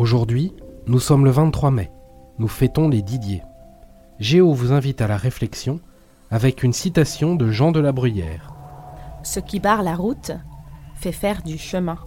Aujourd'hui, nous sommes le 23 mai. Nous fêtons les Didier. Géo vous invite à la réflexion avec une citation de Jean de la Bruyère. Ce qui barre la route fait faire du chemin.